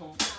beautiful.